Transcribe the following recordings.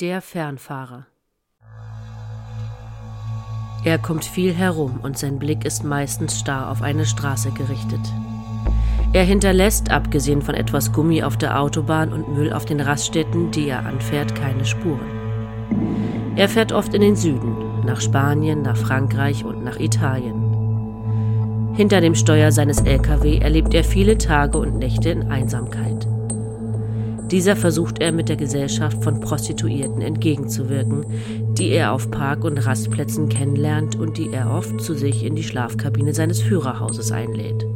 Der Fernfahrer. Er kommt viel herum und sein Blick ist meistens starr auf eine Straße gerichtet. Er hinterlässt, abgesehen von etwas Gummi auf der Autobahn und Müll auf den Raststätten, die er anfährt, keine Spuren. Er fährt oft in den Süden, nach Spanien, nach Frankreich und nach Italien. Hinter dem Steuer seines LKW erlebt er viele Tage und Nächte in Einsamkeit. Dieser versucht er mit der Gesellschaft von Prostituierten entgegenzuwirken, die er auf Park- und Rastplätzen kennenlernt und die er oft zu sich in die Schlafkabine seines Führerhauses einlädt.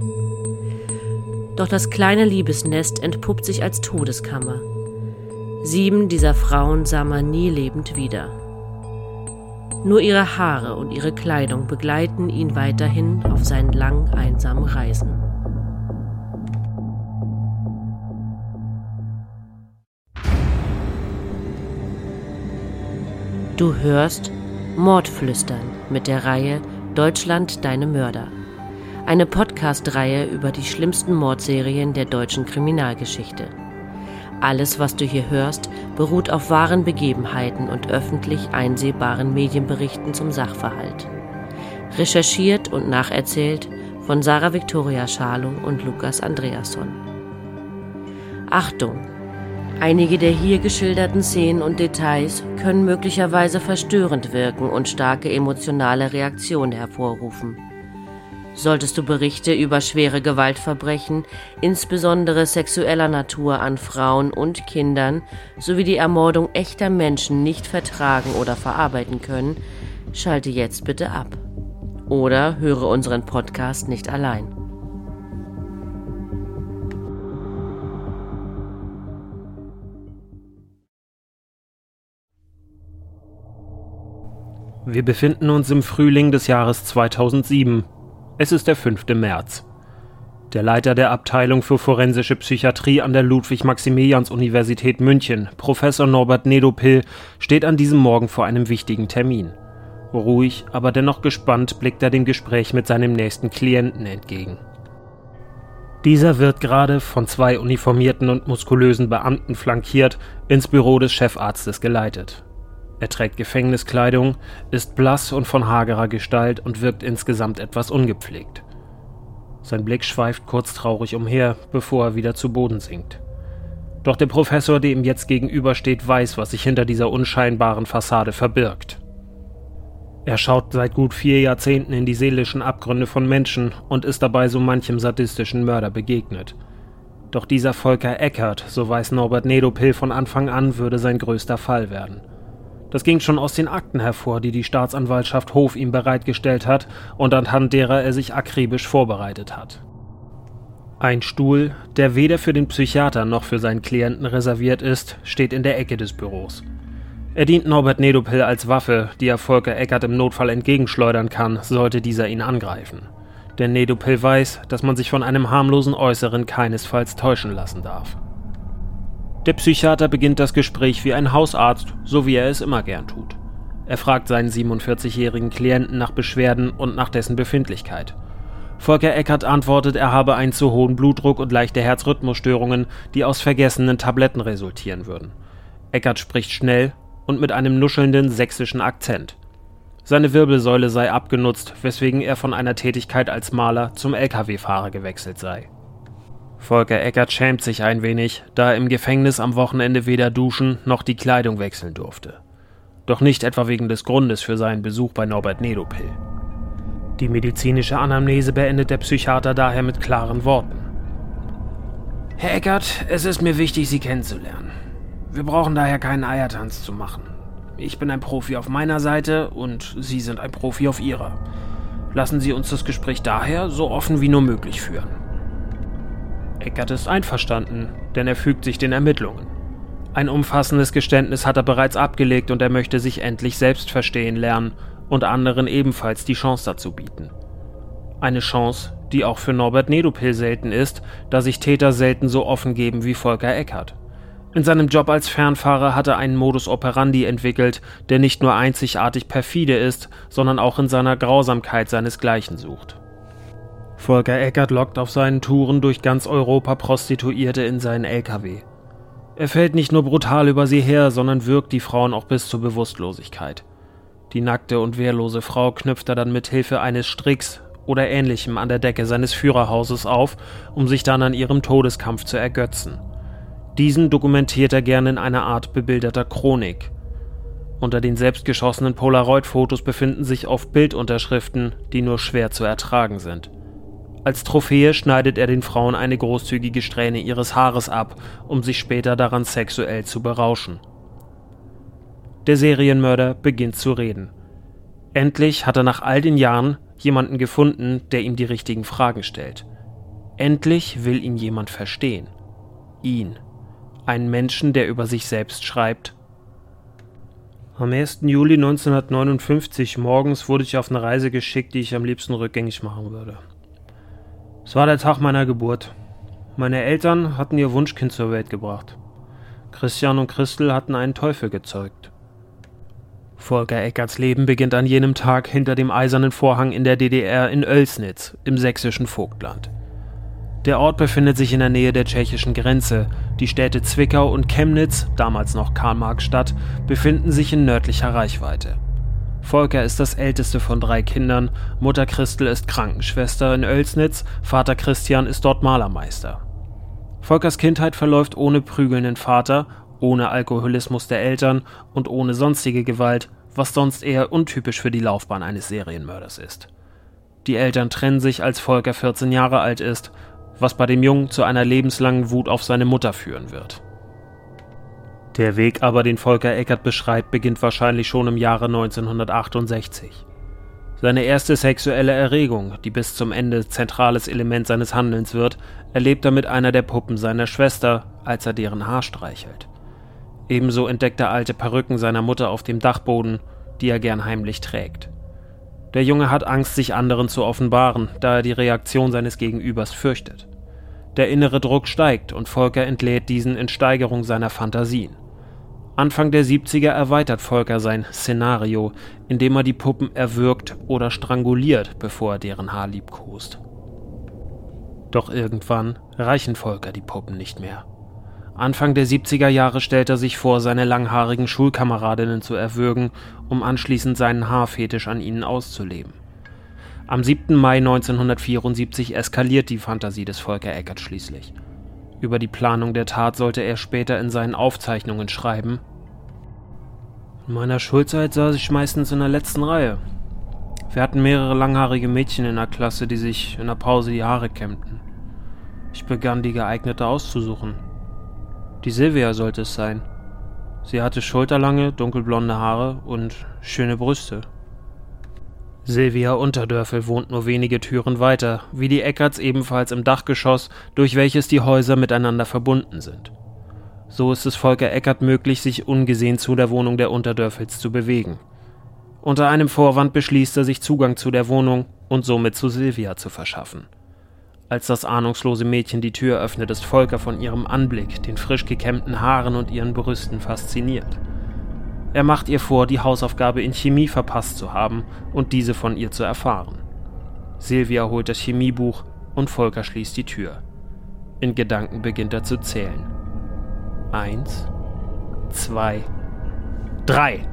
Doch das kleine Liebesnest entpuppt sich als Todeskammer. Sieben dieser Frauen sah man nie lebend wieder. Nur ihre Haare und ihre Kleidung begleiten ihn weiterhin auf seinen lang einsamen Reisen. Du hörst Mordflüstern mit der Reihe Deutschland deine Mörder. Eine Podcast-Reihe über die schlimmsten Mordserien der deutschen Kriminalgeschichte. Alles, was du hier hörst, beruht auf wahren Begebenheiten und öffentlich einsehbaren Medienberichten zum Sachverhalt. Recherchiert und nacherzählt von Sarah Victoria Schalung und Lukas Andreasson. Achtung! Einige der hier geschilderten Szenen und Details können möglicherweise verstörend wirken und starke emotionale Reaktionen hervorrufen. Solltest du Berichte über schwere Gewaltverbrechen, insbesondere sexueller Natur an Frauen und Kindern, sowie die Ermordung echter Menschen nicht vertragen oder verarbeiten können, schalte jetzt bitte ab. Oder höre unseren Podcast nicht allein. Wir befinden uns im Frühling des Jahres 2007. Es ist der 5. März. Der Leiter der Abteilung für forensische Psychiatrie an der Ludwig-Maximilians-Universität München, Professor Norbert Nedopil, steht an diesem Morgen vor einem wichtigen Termin. Ruhig, aber dennoch gespannt blickt er dem Gespräch mit seinem nächsten Klienten entgegen. Dieser wird gerade von zwei uniformierten und muskulösen Beamten flankiert, ins Büro des Chefarztes geleitet. Er trägt Gefängniskleidung, ist blass und von hagerer Gestalt und wirkt insgesamt etwas ungepflegt. Sein Blick schweift kurz traurig umher, bevor er wieder zu Boden sinkt. Doch der Professor, der ihm jetzt gegenübersteht, weiß, was sich hinter dieser unscheinbaren Fassade verbirgt. Er schaut seit gut vier Jahrzehnten in die seelischen Abgründe von Menschen und ist dabei so manchem sadistischen Mörder begegnet. Doch dieser Volker Eckert, so weiß Norbert Nedopil von Anfang an, würde sein größter Fall werden – das ging schon aus den Akten hervor, die die Staatsanwaltschaft Hof ihm bereitgestellt hat und anhand derer er sich akribisch vorbereitet hat. Ein Stuhl, der weder für den Psychiater noch für seinen Klienten reserviert ist, steht in der Ecke des Büros. Er dient Norbert Nedopil als Waffe, die er Volker Eckert im Notfall entgegenschleudern kann, sollte dieser ihn angreifen. Denn Nedopil weiß, dass man sich von einem harmlosen Äußeren keinesfalls täuschen lassen darf. Der Psychiater beginnt das Gespräch wie ein Hausarzt, so wie er es immer gern tut. Er fragt seinen 47-jährigen Klienten nach Beschwerden und nach dessen Befindlichkeit. Volker Eckert antwortet, er habe einen zu hohen Blutdruck und leichte Herzrhythmusstörungen, die aus vergessenen Tabletten resultieren würden. Eckert spricht schnell und mit einem nuschelnden sächsischen Akzent. Seine Wirbelsäule sei abgenutzt, weswegen er von einer Tätigkeit als Maler zum Lkw-Fahrer gewechselt sei. Volker Eckert schämt sich ein wenig, da er im Gefängnis am Wochenende weder duschen noch die Kleidung wechseln durfte. Doch nicht etwa wegen des Grundes für seinen Besuch bei Norbert Nedopil. Die medizinische Anamnese beendet der Psychiater daher mit klaren Worten. Herr Eckert, es ist mir wichtig, Sie kennenzulernen. Wir brauchen daher keinen Eiertanz zu machen. Ich bin ein Profi auf meiner Seite und Sie sind ein Profi auf Ihrer. Lassen Sie uns das Gespräch daher so offen wie nur möglich führen. Eckert ist einverstanden, denn er fügt sich den Ermittlungen. Ein umfassendes Geständnis hat er bereits abgelegt und er möchte sich endlich selbst verstehen lernen und anderen ebenfalls die Chance dazu bieten. Eine Chance, die auch für Norbert Nedopil selten ist, da sich Täter selten so offen geben wie Volker Eckert. In seinem Job als Fernfahrer hat er einen Modus operandi entwickelt, der nicht nur einzigartig perfide ist, sondern auch in seiner Grausamkeit seinesgleichen sucht. Volker Eckert lockt auf seinen Touren durch ganz Europa Prostituierte in seinen LKW. Er fällt nicht nur brutal über sie her, sondern wirkt die Frauen auch bis zur Bewusstlosigkeit. Die nackte und wehrlose Frau knüpft er dann mit Hilfe eines Stricks oder ähnlichem an der Decke seines Führerhauses auf, um sich dann an ihrem Todeskampf zu ergötzen. Diesen dokumentiert er gerne in einer Art bebilderter Chronik. Unter den selbstgeschossenen Polaroid-Fotos befinden sich oft Bildunterschriften, die nur schwer zu ertragen sind. Als Trophäe schneidet er den Frauen eine großzügige Strähne ihres Haares ab, um sich später daran sexuell zu berauschen. Der Serienmörder beginnt zu reden. Endlich hat er nach all den Jahren jemanden gefunden, der ihm die richtigen Fragen stellt. Endlich will ihn jemand verstehen. Ihn. Einen Menschen, der über sich selbst schreibt. Am 1. Juli 1959 morgens wurde ich auf eine Reise geschickt, die ich am liebsten rückgängig machen würde. Es war der Tag meiner Geburt. Meine Eltern hatten ihr Wunschkind zur Welt gebracht. Christian und Christel hatten einen Teufel gezeugt. Volker Eckerts Leben beginnt an jenem Tag hinter dem eisernen Vorhang in der DDR in Oelsnitz im sächsischen Vogtland. Der Ort befindet sich in der Nähe der tschechischen Grenze. Die Städte Zwickau und Chemnitz, damals noch Karl-Marx-Stadt, befinden sich in nördlicher Reichweite. Volker ist das älteste von drei Kindern, Mutter Christel ist Krankenschwester in Oelsnitz, Vater Christian ist dort Malermeister. Volkers Kindheit verläuft ohne prügelnden Vater, ohne Alkoholismus der Eltern und ohne sonstige Gewalt, was sonst eher untypisch für die Laufbahn eines Serienmörders ist. Die Eltern trennen sich, als Volker 14 Jahre alt ist, was bei dem Jungen zu einer lebenslangen Wut auf seine Mutter führen wird. Der Weg aber, den Volker Eckert beschreibt, beginnt wahrscheinlich schon im Jahre 1968. Seine erste sexuelle Erregung, die bis zum Ende zentrales Element seines Handelns wird, erlebt er mit einer der Puppen seiner Schwester, als er deren Haar streichelt. Ebenso entdeckt er alte Perücken seiner Mutter auf dem Dachboden, die er gern heimlich trägt. Der Junge hat Angst, sich anderen zu offenbaren, da er die Reaktion seines Gegenübers fürchtet. Der innere Druck steigt und Volker entlädt diesen in Steigerung seiner Fantasien. Anfang der 70er erweitert Volker sein Szenario, indem er die Puppen erwürgt oder stranguliert, bevor er deren Haar liebkost. Doch irgendwann reichen Volker die Puppen nicht mehr. Anfang der 70er Jahre stellt er sich vor, seine langhaarigen Schulkameradinnen zu erwürgen, um anschließend seinen Haarfetisch an ihnen auszuleben. Am 7. Mai 1974 eskaliert die Fantasie des Volker Eckert schließlich. Über die Planung der Tat sollte er später in seinen Aufzeichnungen schreiben. In meiner Schulzeit saß ich meistens in der letzten Reihe. Wir hatten mehrere langhaarige Mädchen in der Klasse, die sich in der Pause die Haare kämmten. Ich begann, die geeignete auszusuchen. Die Silvia sollte es sein. Sie hatte schulterlange, dunkelblonde Haare und schöne Brüste. Silvia Unterdörfel wohnt nur wenige Türen weiter, wie die Eckerts ebenfalls im Dachgeschoss, durch welches die Häuser miteinander verbunden sind. So ist es Volker Eckert möglich, sich ungesehen zu der Wohnung der Unterdörfels zu bewegen. Unter einem Vorwand beschließt er sich Zugang zu der Wohnung und somit zu Silvia zu verschaffen. Als das ahnungslose Mädchen die Tür öffnet, ist Volker von ihrem Anblick, den frisch gekämmten Haaren und ihren Brüsten fasziniert. Er macht ihr vor, die Hausaufgabe in Chemie verpasst zu haben und diese von ihr zu erfahren. Silvia holt das Chemiebuch und Volker schließt die Tür. In Gedanken beginnt er zu zählen. Eins, zwei, drei.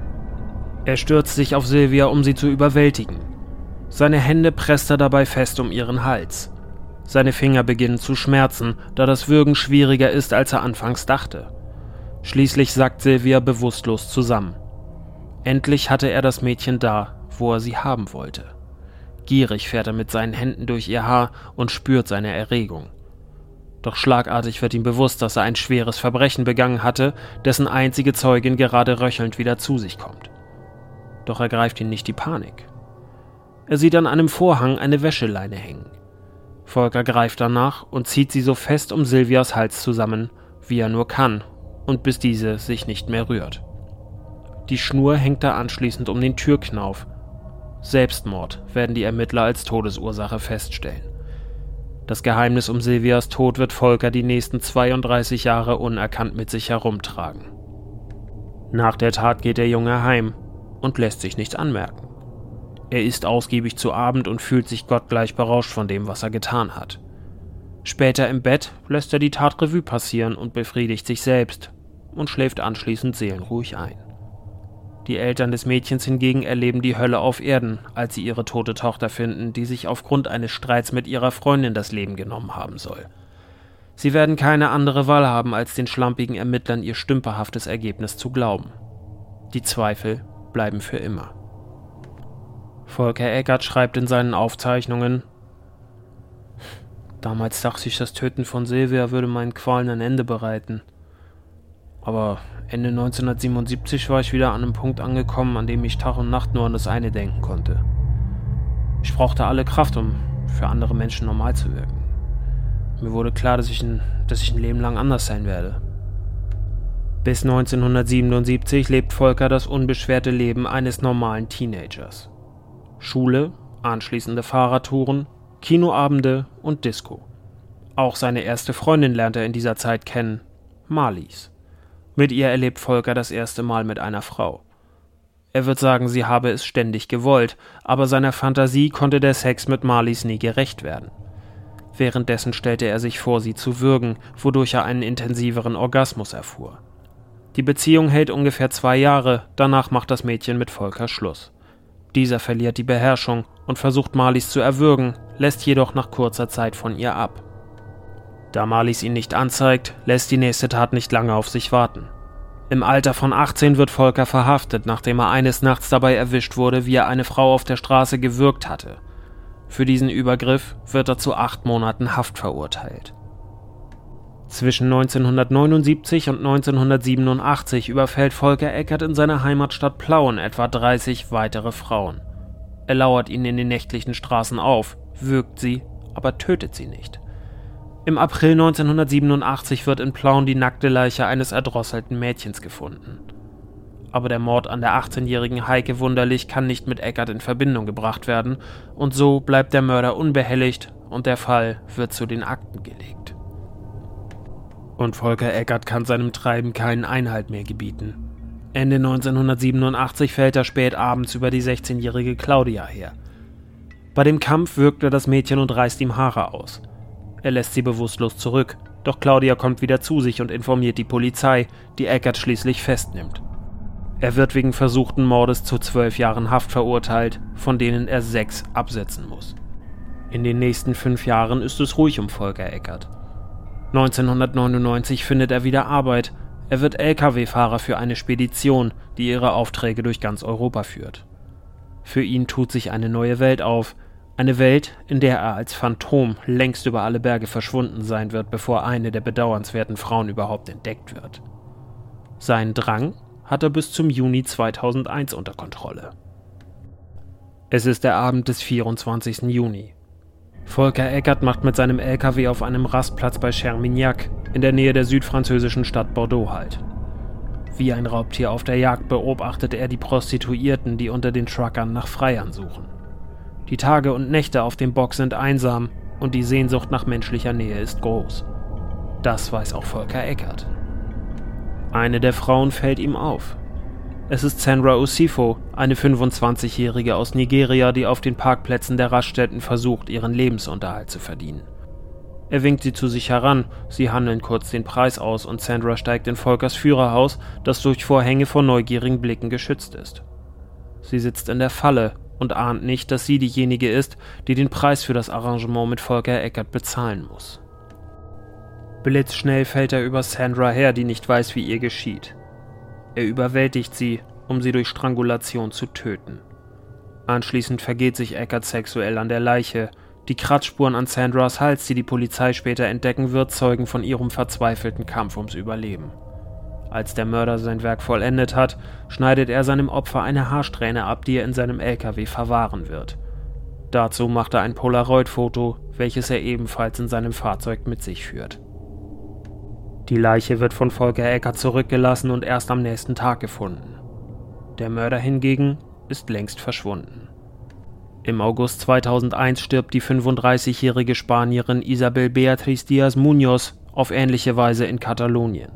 Er stürzt sich auf Silvia, um sie zu überwältigen. Seine Hände presst er dabei fest um ihren Hals. Seine Finger beginnen zu schmerzen, da das Würgen schwieriger ist, als er anfangs dachte. Schließlich sackt Silvia bewusstlos zusammen. Endlich hatte er das Mädchen da, wo er sie haben wollte. Gierig fährt er mit seinen Händen durch ihr Haar und spürt seine Erregung. Doch schlagartig wird ihm bewusst, dass er ein schweres Verbrechen begangen hatte, dessen einzige Zeugin gerade röchelnd wieder zu sich kommt. Doch ergreift ihn nicht die Panik. Er sieht an einem Vorhang eine Wäscheleine hängen. Volker greift danach und zieht sie so fest um Silvias Hals zusammen, wie er nur kann, und bis diese sich nicht mehr rührt. Die Schnur hängt er anschließend um den Türknauf. Selbstmord werden die Ermittler als Todesursache feststellen. Das Geheimnis um Silvias Tod wird Volker die nächsten 32 Jahre unerkannt mit sich herumtragen. Nach der Tat geht der Junge heim und lässt sich nichts anmerken. Er isst ausgiebig zu Abend und fühlt sich gottgleich berauscht von dem, was er getan hat. Später im Bett lässt er die Tat Revue passieren und befriedigt sich selbst, und schläft anschließend seelenruhig ein. Die Eltern des Mädchens hingegen erleben die Hölle auf Erden, als sie ihre tote Tochter finden, die sich aufgrund eines Streits mit ihrer Freundin das Leben genommen haben soll. Sie werden keine andere Wahl haben, als den schlampigen Ermittlern ihr stümperhaftes Ergebnis zu glauben. Die Zweifel bleiben für immer. Volker Eckert schreibt in seinen Aufzeichnungen Damals dachte ich, das Töten von Silvia würde meinen Qualen ein Ende bereiten. Aber Ende 1977 war ich wieder an einem Punkt angekommen, an dem ich Tag und Nacht nur an das eine denken konnte. Ich brauchte alle Kraft, um für andere Menschen normal zu wirken. Mir wurde klar, dass ich ein, dass ich ein Leben lang anders sein werde. Bis 1977 lebt Volker das unbeschwerte Leben eines normalen Teenagers. Schule, anschließende Fahrradtouren, Kinoabende und Disco. Auch seine erste Freundin lernt er in dieser Zeit kennen, Marlies. Mit ihr erlebt Volker das erste Mal mit einer Frau. Er wird sagen, sie habe es ständig gewollt, aber seiner Fantasie konnte der Sex mit Marlies nie gerecht werden. Währenddessen stellte er sich vor, sie zu würgen, wodurch er einen intensiveren Orgasmus erfuhr. Die Beziehung hält ungefähr zwei Jahre, danach macht das Mädchen mit Volker Schluss. Dieser verliert die Beherrschung und versucht Marlies zu erwürgen, lässt jedoch nach kurzer Zeit von ihr ab. Da Marlies ihn nicht anzeigt, lässt die nächste Tat nicht lange auf sich warten. Im Alter von 18 wird Volker verhaftet, nachdem er eines Nachts dabei erwischt wurde, wie er eine Frau auf der Straße gewürgt hatte. Für diesen Übergriff wird er zu acht Monaten Haft verurteilt. Zwischen 1979 und 1987 überfällt Volker Eckert in seiner Heimatstadt Plauen etwa 30 weitere Frauen. Er lauert ihnen in den nächtlichen Straßen auf, würgt sie, aber tötet sie nicht. Im April 1987 wird in Plauen die nackte Leiche eines erdrosselten Mädchens gefunden. Aber der Mord an der 18-jährigen Heike Wunderlich kann nicht mit Eckert in Verbindung gebracht werden, und so bleibt der Mörder unbehelligt und der Fall wird zu den Akten gelegt. Und Volker Eckert kann seinem Treiben keinen Einhalt mehr gebieten. Ende 1987 fällt er spät abends über die 16-jährige Claudia her. Bei dem Kampf wirkt er das Mädchen und reißt ihm Haare aus. Er lässt sie bewusstlos zurück, doch Claudia kommt wieder zu sich und informiert die Polizei, die Eckert schließlich festnimmt. Er wird wegen versuchten Mordes zu zwölf Jahren Haft verurteilt, von denen er sechs absetzen muss. In den nächsten fünf Jahren ist es ruhig um Volker Eckert. 1999 findet er wieder Arbeit. Er wird Lkw-Fahrer für eine Spedition, die ihre Aufträge durch ganz Europa führt. Für ihn tut sich eine neue Welt auf, eine Welt, in der er als Phantom längst über alle Berge verschwunden sein wird, bevor eine der bedauernswerten Frauen überhaupt entdeckt wird. Seinen Drang hat er bis zum Juni 2001 unter Kontrolle. Es ist der Abend des 24. Juni. Volker Eckert macht mit seinem LKW auf einem Rastplatz bei Chermignac in der Nähe der südfranzösischen Stadt Bordeaux halt. Wie ein Raubtier auf der Jagd beobachtet er die Prostituierten, die unter den Truckern nach Freiern suchen. Die Tage und Nächte auf dem Bock sind einsam und die Sehnsucht nach menschlicher Nähe ist groß. Das weiß auch Volker Eckert. Eine der Frauen fällt ihm auf. Es ist Sandra Osifo, eine 25-Jährige aus Nigeria, die auf den Parkplätzen der Raststätten versucht, ihren Lebensunterhalt zu verdienen. Er winkt sie zu sich heran, sie handeln kurz den Preis aus und Sandra steigt in Volkers Führerhaus, das durch Vorhänge vor neugierigen Blicken geschützt ist. Sie sitzt in der Falle und ahnt nicht, dass sie diejenige ist, die den Preis für das Arrangement mit Volker Eckert bezahlen muss. Blitzschnell fällt er über Sandra her, die nicht weiß, wie ihr geschieht. Er überwältigt sie, um sie durch Strangulation zu töten. Anschließend vergeht sich Eckert sexuell an der Leiche. Die Kratzspuren an Sandras Hals, die die Polizei später entdecken wird, zeugen von ihrem verzweifelten Kampf ums Überleben. Als der Mörder sein Werk vollendet hat, schneidet er seinem Opfer eine Haarsträhne ab, die er in seinem LKW verwahren wird. Dazu macht er ein Polaroid-Foto, welches er ebenfalls in seinem Fahrzeug mit sich führt. Die Leiche wird von Volker Eckert zurückgelassen und erst am nächsten Tag gefunden. Der Mörder hingegen ist längst verschwunden. Im August 2001 stirbt die 35-jährige Spanierin Isabel Beatriz Diaz Munoz auf ähnliche Weise in Katalonien.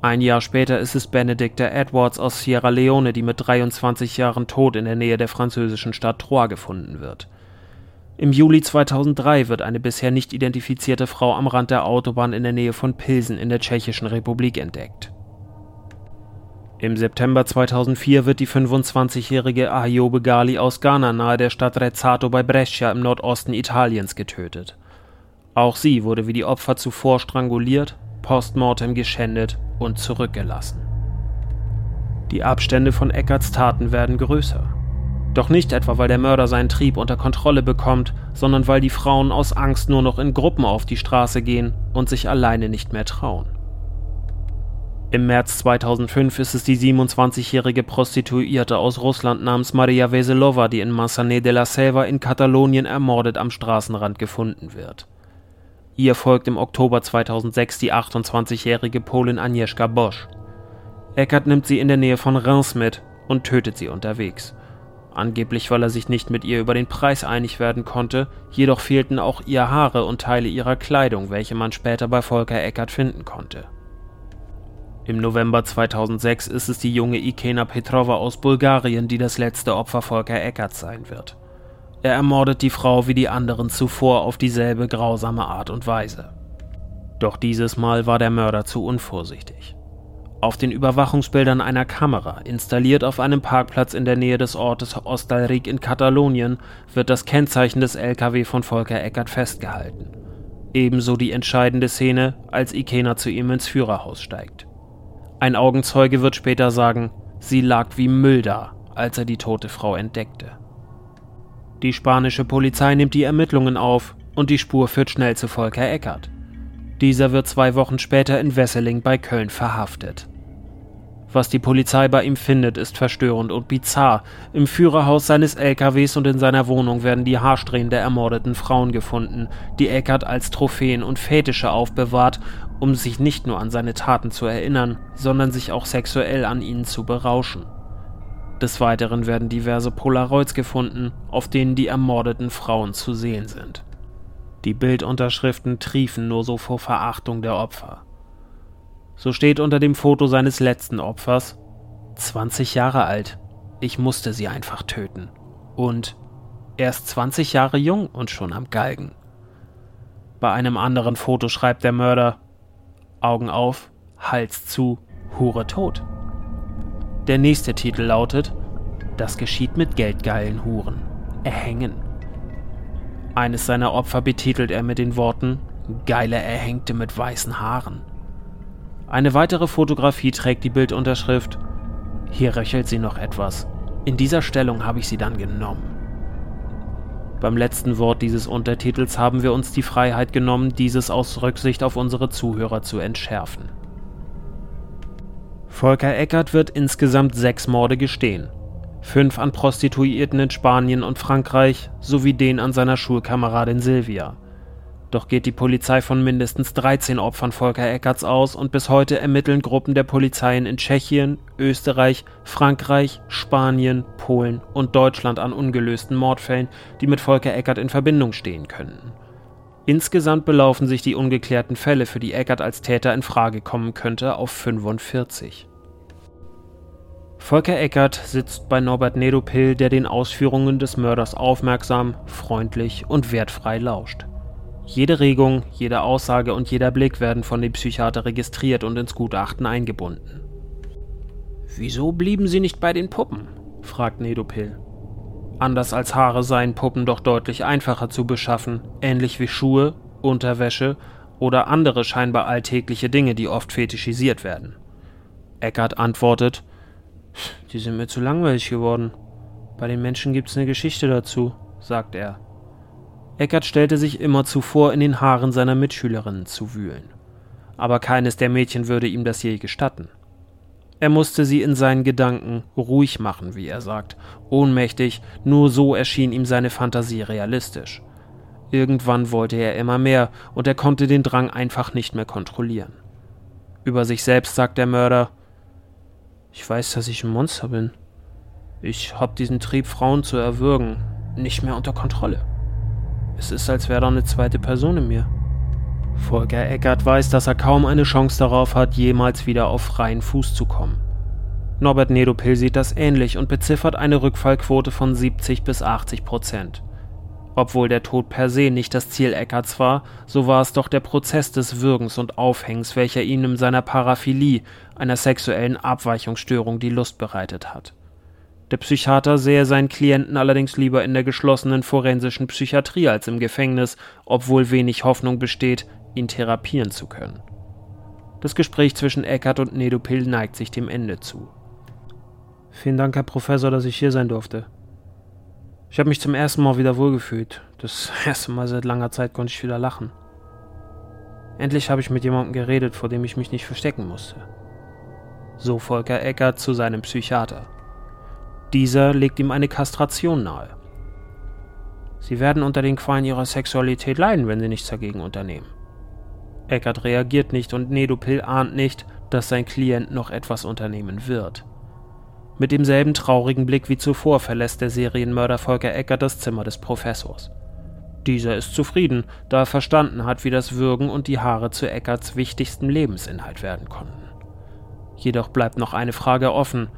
Ein Jahr später ist es Benedicta Edwards aus Sierra Leone, die mit 23 Jahren tot in der Nähe der französischen Stadt Troyes gefunden wird. Im Juli 2003 wird eine bisher nicht identifizierte Frau am Rand der Autobahn in der Nähe von Pilsen in der Tschechischen Republik entdeckt. Im September 2004 wird die 25-jährige Ayobe Gali aus Ghana nahe der Stadt Rezzato bei Brescia im Nordosten Italiens getötet. Auch sie wurde wie die Opfer zuvor stranguliert, postmortem geschändet und zurückgelassen. Die Abstände von Eckarts Taten werden größer. Doch nicht etwa, weil der Mörder seinen Trieb unter Kontrolle bekommt, sondern weil die Frauen aus Angst nur noch in Gruppen auf die Straße gehen und sich alleine nicht mehr trauen. Im März 2005 ist es die 27-jährige Prostituierte aus Russland namens Maria Veselova, die in Massanet de la Selva in Katalonien ermordet am Straßenrand gefunden wird. Ihr folgt im Oktober 2006 die 28-jährige Polin Agnieszka Bosch. Eckert nimmt sie in der Nähe von Reims mit und tötet sie unterwegs. Angeblich, weil er sich nicht mit ihr über den Preis einig werden konnte, jedoch fehlten auch ihr Haare und Teile ihrer Kleidung, welche man später bei Volker Eckert finden konnte. Im November 2006 ist es die junge Ikena Petrova aus Bulgarien, die das letzte Opfer Volker Eckerts sein wird. Er ermordet die Frau wie die anderen zuvor auf dieselbe grausame Art und Weise. Doch dieses Mal war der Mörder zu unvorsichtig. Auf den Überwachungsbildern einer Kamera, installiert auf einem Parkplatz in der Nähe des Ortes Hostalric in Katalonien, wird das Kennzeichen des LKW von Volker Eckert festgehalten. Ebenso die entscheidende Szene, als Ikena zu ihm ins Führerhaus steigt. Ein Augenzeuge wird später sagen, sie lag wie Müll da, als er die tote Frau entdeckte. Die spanische Polizei nimmt die Ermittlungen auf und die Spur führt schnell zu Volker Eckert. Dieser wird zwei Wochen später in Wesseling bei Köln verhaftet. Was die Polizei bei ihm findet, ist verstörend und bizarr. Im Führerhaus seines LKWs und in seiner Wohnung werden die Haarsträhnen der ermordeten Frauen gefunden, die Eckert als Trophäen und Fetische aufbewahrt, um sich nicht nur an seine Taten zu erinnern, sondern sich auch sexuell an ihnen zu berauschen. Des Weiteren werden diverse Polaroids gefunden, auf denen die ermordeten Frauen zu sehen sind. Die Bildunterschriften triefen nur so vor Verachtung der Opfer. So steht unter dem Foto seines letzten Opfers 20 Jahre alt. Ich musste sie einfach töten. Und erst 20 Jahre jung und schon am Galgen. Bei einem anderen Foto schreibt der Mörder Augen auf, Hals zu, Hure tot. Der nächste Titel lautet Das geschieht mit geldgeilen Huren. Erhängen. Eines seiner Opfer betitelt er mit den Worten Geile Erhängte mit weißen Haaren. Eine weitere Fotografie trägt die Bildunterschrift Hier röchelt sie noch etwas. In dieser Stellung habe ich sie dann genommen. Beim letzten Wort dieses Untertitels haben wir uns die Freiheit genommen, dieses aus Rücksicht auf unsere Zuhörer zu entschärfen. Volker Eckert wird insgesamt sechs Morde gestehen. Fünf an Prostituierten in Spanien und Frankreich sowie den an seiner Schulkameradin Silvia. Doch geht die Polizei von mindestens 13 Opfern Volker Eckerts aus und bis heute ermitteln Gruppen der Polizeien in Tschechien, Österreich, Frankreich, Spanien, Polen und Deutschland an ungelösten Mordfällen, die mit Volker Eckert in Verbindung stehen könnten. Insgesamt belaufen sich die ungeklärten Fälle, für die Eckert als Täter in Frage kommen könnte, auf 45. Volker Eckert sitzt bei Norbert Nedopil, der den Ausführungen des Mörders aufmerksam, freundlich und wertfrei lauscht. Jede Regung, jede Aussage und jeder Blick werden von dem Psychiater registriert und ins Gutachten eingebunden. Wieso blieben Sie nicht bei den Puppen? fragt Nedopil. Anders als Haare seien Puppen doch deutlich einfacher zu beschaffen, ähnlich wie Schuhe, Unterwäsche oder andere scheinbar alltägliche Dinge, die oft fetischisiert werden. Eckart antwortet, die sind mir zu langweilig geworden. Bei den Menschen gibt's eine Geschichte dazu, sagt er. Eckert stellte sich immer zuvor in den Haaren seiner Mitschülerinnen zu wühlen. Aber keines der Mädchen würde ihm das je gestatten. Er musste sie in seinen Gedanken ruhig machen, wie er sagt, ohnmächtig, nur so erschien ihm seine Fantasie realistisch. Irgendwann wollte er immer mehr, und er konnte den Drang einfach nicht mehr kontrollieren. Über sich selbst sagt der Mörder Ich weiß, dass ich ein Monster bin. Ich hab diesen Trieb, Frauen zu erwürgen, nicht mehr unter Kontrolle. Es ist, als wäre da eine zweite Person in mir. Volker Eckert weiß, dass er kaum eine Chance darauf hat, jemals wieder auf freien Fuß zu kommen. Norbert Nedopil sieht das ähnlich und beziffert eine Rückfallquote von 70 bis 80 Prozent. Obwohl der Tod per se nicht das Ziel Eckarts war, so war es doch der Prozess des Würgens und Aufhängens, welcher ihm in seiner Paraphilie, einer sexuellen Abweichungsstörung, die Lust bereitet hat. Der Psychiater sähe seinen Klienten allerdings lieber in der geschlossenen forensischen Psychiatrie als im Gefängnis, obwohl wenig Hoffnung besteht, ihn therapieren zu können. Das Gespräch zwischen Eckert und Nedopil neigt sich dem Ende zu. Vielen Dank, Herr Professor, dass ich hier sein durfte. Ich habe mich zum ersten Mal wieder wohlgefühlt. Das erste Mal seit langer Zeit konnte ich wieder lachen. Endlich habe ich mit jemandem geredet, vor dem ich mich nicht verstecken musste. So Volker Eckert zu seinem Psychiater. Dieser legt ihm eine Kastration nahe. Sie werden unter den Qualen ihrer Sexualität leiden, wenn sie nichts dagegen unternehmen. Eckert reagiert nicht und Nedopil ahnt nicht, dass sein Klient noch etwas unternehmen wird. Mit demselben traurigen Blick wie zuvor verlässt der Serienmörder Volker Eckert das Zimmer des Professors. Dieser ist zufrieden, da er verstanden hat, wie das Würgen und die Haare zu Eckerts wichtigstem Lebensinhalt werden konnten. Jedoch bleibt noch eine Frage offen.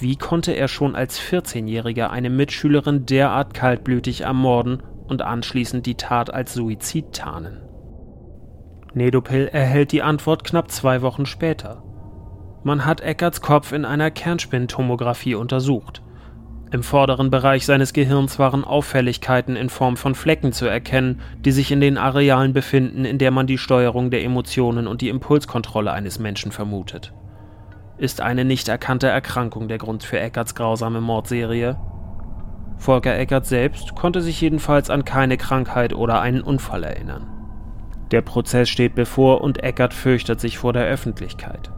Wie konnte er schon als 14-Jähriger eine Mitschülerin derart kaltblütig ermorden und anschließend die Tat als Suizid tarnen? Nedopil erhält die Antwort knapp zwei Wochen später. Man hat Eckerts Kopf in einer Kernspintomographie untersucht. Im vorderen Bereich seines Gehirns waren Auffälligkeiten in Form von Flecken zu erkennen, die sich in den Arealen befinden, in der man die Steuerung der Emotionen und die Impulskontrolle eines Menschen vermutet. Ist eine nicht erkannte Erkrankung der Grund für Eckerts grausame Mordserie? Volker Eckert selbst konnte sich jedenfalls an keine Krankheit oder einen Unfall erinnern. Der Prozess steht bevor und Eckert fürchtet sich vor der Öffentlichkeit.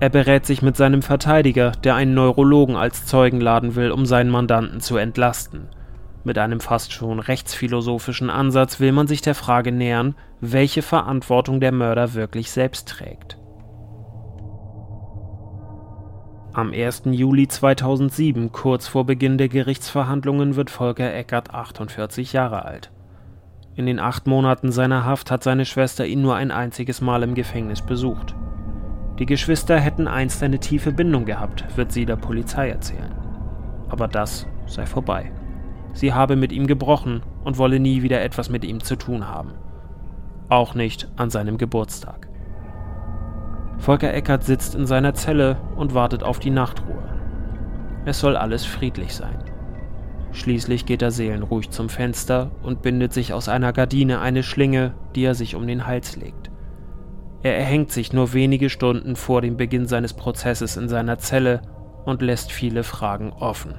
Er berät sich mit seinem Verteidiger, der einen Neurologen als Zeugen laden will, um seinen Mandanten zu entlasten. Mit einem fast schon rechtsphilosophischen Ansatz will man sich der Frage nähern, welche Verantwortung der Mörder wirklich selbst trägt. Am 1. Juli 2007, kurz vor Beginn der Gerichtsverhandlungen, wird Volker Eckert 48 Jahre alt. In den acht Monaten seiner Haft hat seine Schwester ihn nur ein einziges Mal im Gefängnis besucht. Die Geschwister hätten einst eine tiefe Bindung gehabt, wird sie der Polizei erzählen. Aber das sei vorbei. Sie habe mit ihm gebrochen und wolle nie wieder etwas mit ihm zu tun haben. Auch nicht an seinem Geburtstag. Volker Eckert sitzt in seiner Zelle und wartet auf die Nachtruhe. Es soll alles friedlich sein. Schließlich geht er seelenruhig zum Fenster und bindet sich aus einer Gardine eine Schlinge, die er sich um den Hals legt. Er erhängt sich nur wenige Stunden vor dem Beginn seines Prozesses in seiner Zelle und lässt viele Fragen offen.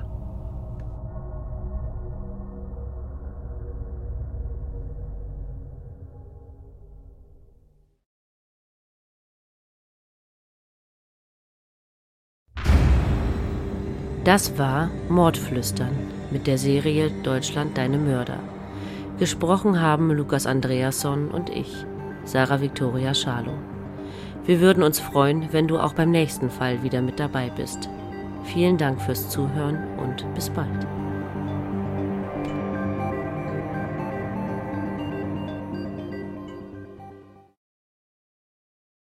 Das war Mordflüstern mit der Serie Deutschland deine Mörder. Gesprochen haben Lukas Andreasson und ich. Sarah Victoria Schalow. Wir würden uns freuen, wenn du auch beim nächsten Fall wieder mit dabei bist. Vielen Dank fürs Zuhören und bis bald.